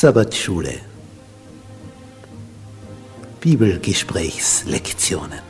Sabbatschule. Bibelgesprächslektionen.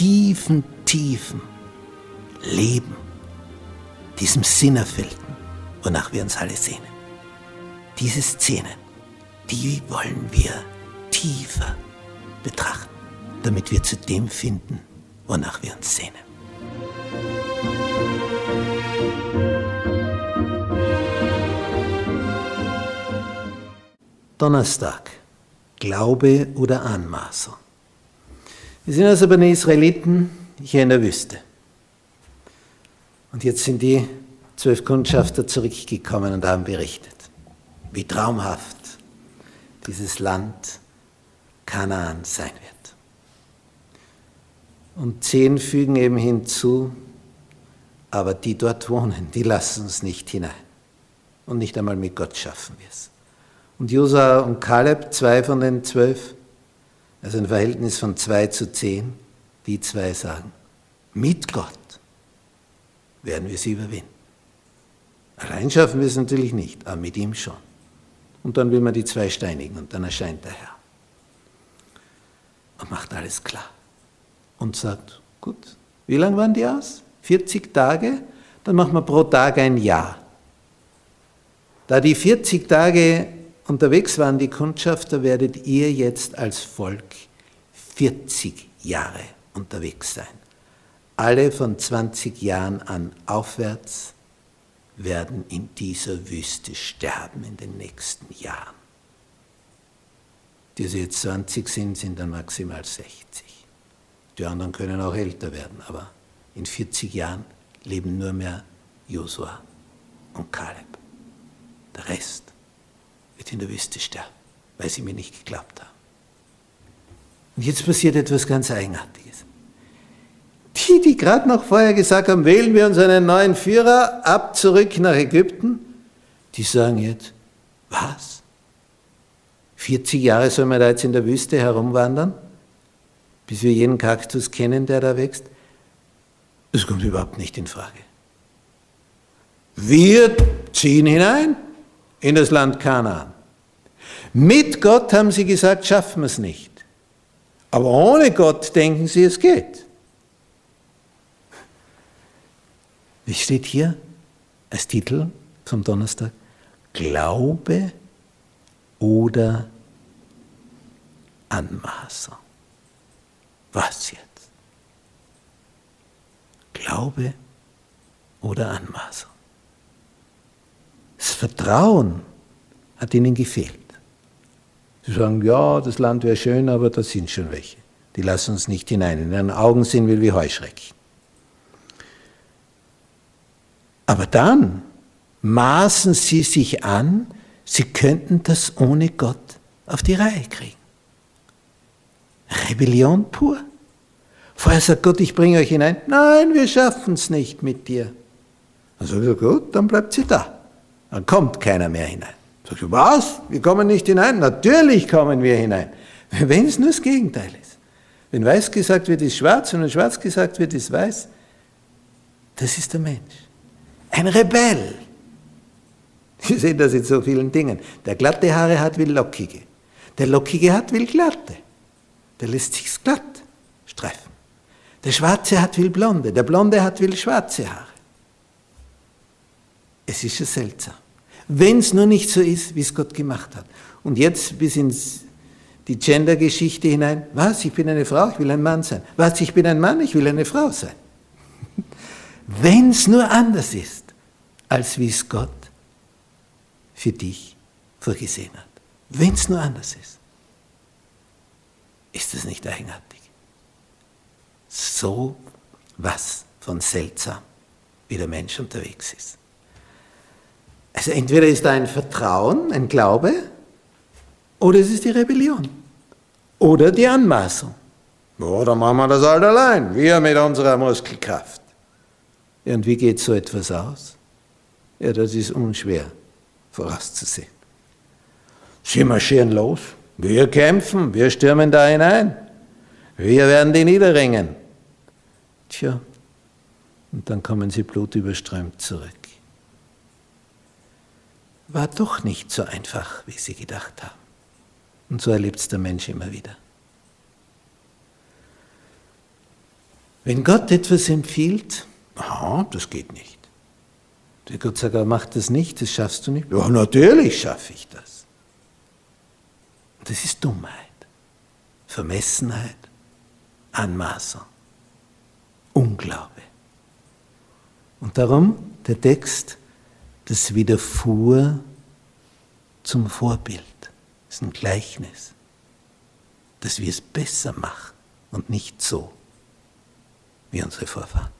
tiefen, tiefen Leben, diesem Sinnerfüllten, wonach wir uns alle sehnen. Diese Szenen, die wollen wir tiefer betrachten, damit wir zu dem finden, wonach wir uns sehnen. Donnerstag. Glaube oder Anmaßung. Wir sind also bei den Israeliten hier in der Wüste. Und jetzt sind die zwölf Kundschafter zurückgekommen und haben berichtet, wie traumhaft dieses Land Kanaan sein wird. Und zehn fügen eben hinzu, aber die dort wohnen, die lassen uns nicht hinein. Und nicht einmal mit Gott schaffen wir es. Und Josua und Kaleb, zwei von den zwölf, also ein Verhältnis von zwei zu zehn, die zwei sagen, mit Gott werden wir sie überwinden. Allein schaffen wir es natürlich nicht, aber mit ihm schon. Und dann will man die zwei steinigen und dann erscheint der Herr und macht alles klar und sagt, gut, wie lange waren die aus? 40 Tage? Dann machen wir pro Tag ein Jahr. Da die 40 Tage unterwegs waren die Kundschafter, werdet ihr jetzt als Volk 40 Jahre unterwegs sein. Alle von 20 Jahren an aufwärts werden in dieser Wüste sterben in den nächsten Jahren. Die, die jetzt 20 sind, sind dann maximal 60. Die anderen können auch älter werden, aber in 40 Jahren leben nur mehr Josua und Kaleb. Der Rest in der Wüste sterben, weil sie mir nicht geglaubt haben. Und jetzt passiert etwas ganz Eigenartiges. Die, die gerade noch vorher gesagt haben, wählen wir uns einen neuen Führer, ab zurück nach Ägypten, die sagen jetzt, was? 40 Jahre sollen wir da jetzt in der Wüste herumwandern, bis wir jeden Kaktus kennen, der da wächst? Das kommt überhaupt nicht in Frage. Wir ziehen hinein in das Land Kanaan. Mit Gott haben sie gesagt, schaffen wir es nicht. Aber ohne Gott denken sie, es geht. Wie steht hier als Titel vom Donnerstag? Glaube oder Anmaßung. Was jetzt? Glaube oder Anmaßung? Das Vertrauen hat ihnen gefehlt. Sie sagen, ja, das Land wäre schön, aber da sind schon welche. Die lassen uns nicht hinein. In ihren Augen sind wir wie Heuschrecken. Aber dann maßen sie sich an, sie könnten das ohne Gott auf die Reihe kriegen. Rebellion pur. Vorher sagt Gott, ich bringe euch hinein. Nein, wir schaffen es nicht mit dir. Also gut, dann bleibt sie da. Dann kommt keiner mehr hinein. Sag ich, was? Wir kommen nicht hinein? Natürlich kommen wir hinein. Wenn es nur das Gegenteil ist. Wenn weiß gesagt wird, ist schwarz und wenn schwarz gesagt wird, ist weiß. Das ist der Mensch. Ein Rebell. Sie sehen das in so vielen Dingen. Der glatte Haare hat, will lockige. Der lockige hat, will glatte. Der lässt sich's glatt streifen. Der schwarze hat, will blonde. Der blonde hat, will schwarze Haare. Es ist schon seltsam. Wenn es nur nicht so ist, wie es Gott gemacht hat. Und jetzt bis ins, die Gender-Geschichte hinein. Was, ich bin eine Frau, ich will ein Mann sein. Was, ich bin ein Mann, ich will eine Frau sein. Wenn es nur anders ist, als wie es Gott für dich vorgesehen hat. Wenn es nur anders ist. Ist das nicht eigenartig? So was von seltsam, wie der Mensch unterwegs ist. Also entweder ist da ein Vertrauen, ein Glaube, oder es ist die Rebellion. Oder die Anmaßung. Oder machen wir das halt allein, wir mit unserer Muskelkraft. Ja, und wie geht so etwas aus? Ja, das ist unschwer vorauszusehen. Sie marschieren los, wir kämpfen, wir stürmen da hinein, wir werden die niederringen. Tja, und dann kommen sie blutüberströmt zurück. War doch nicht so einfach, wie sie gedacht haben. Und so erlebt es der Mensch immer wieder. Wenn Gott etwas empfiehlt, aha, das geht nicht. Der Gott sagt, er macht das nicht, das schaffst du nicht. Ja, natürlich schaffe ich das. Das ist Dummheit, Vermessenheit, Anmaßung, Unglaube. Und darum der Text, das widerfuhr zum Vorbild. Das ist ein Gleichnis, dass wir es besser machen und nicht so wie unsere Vorfahren.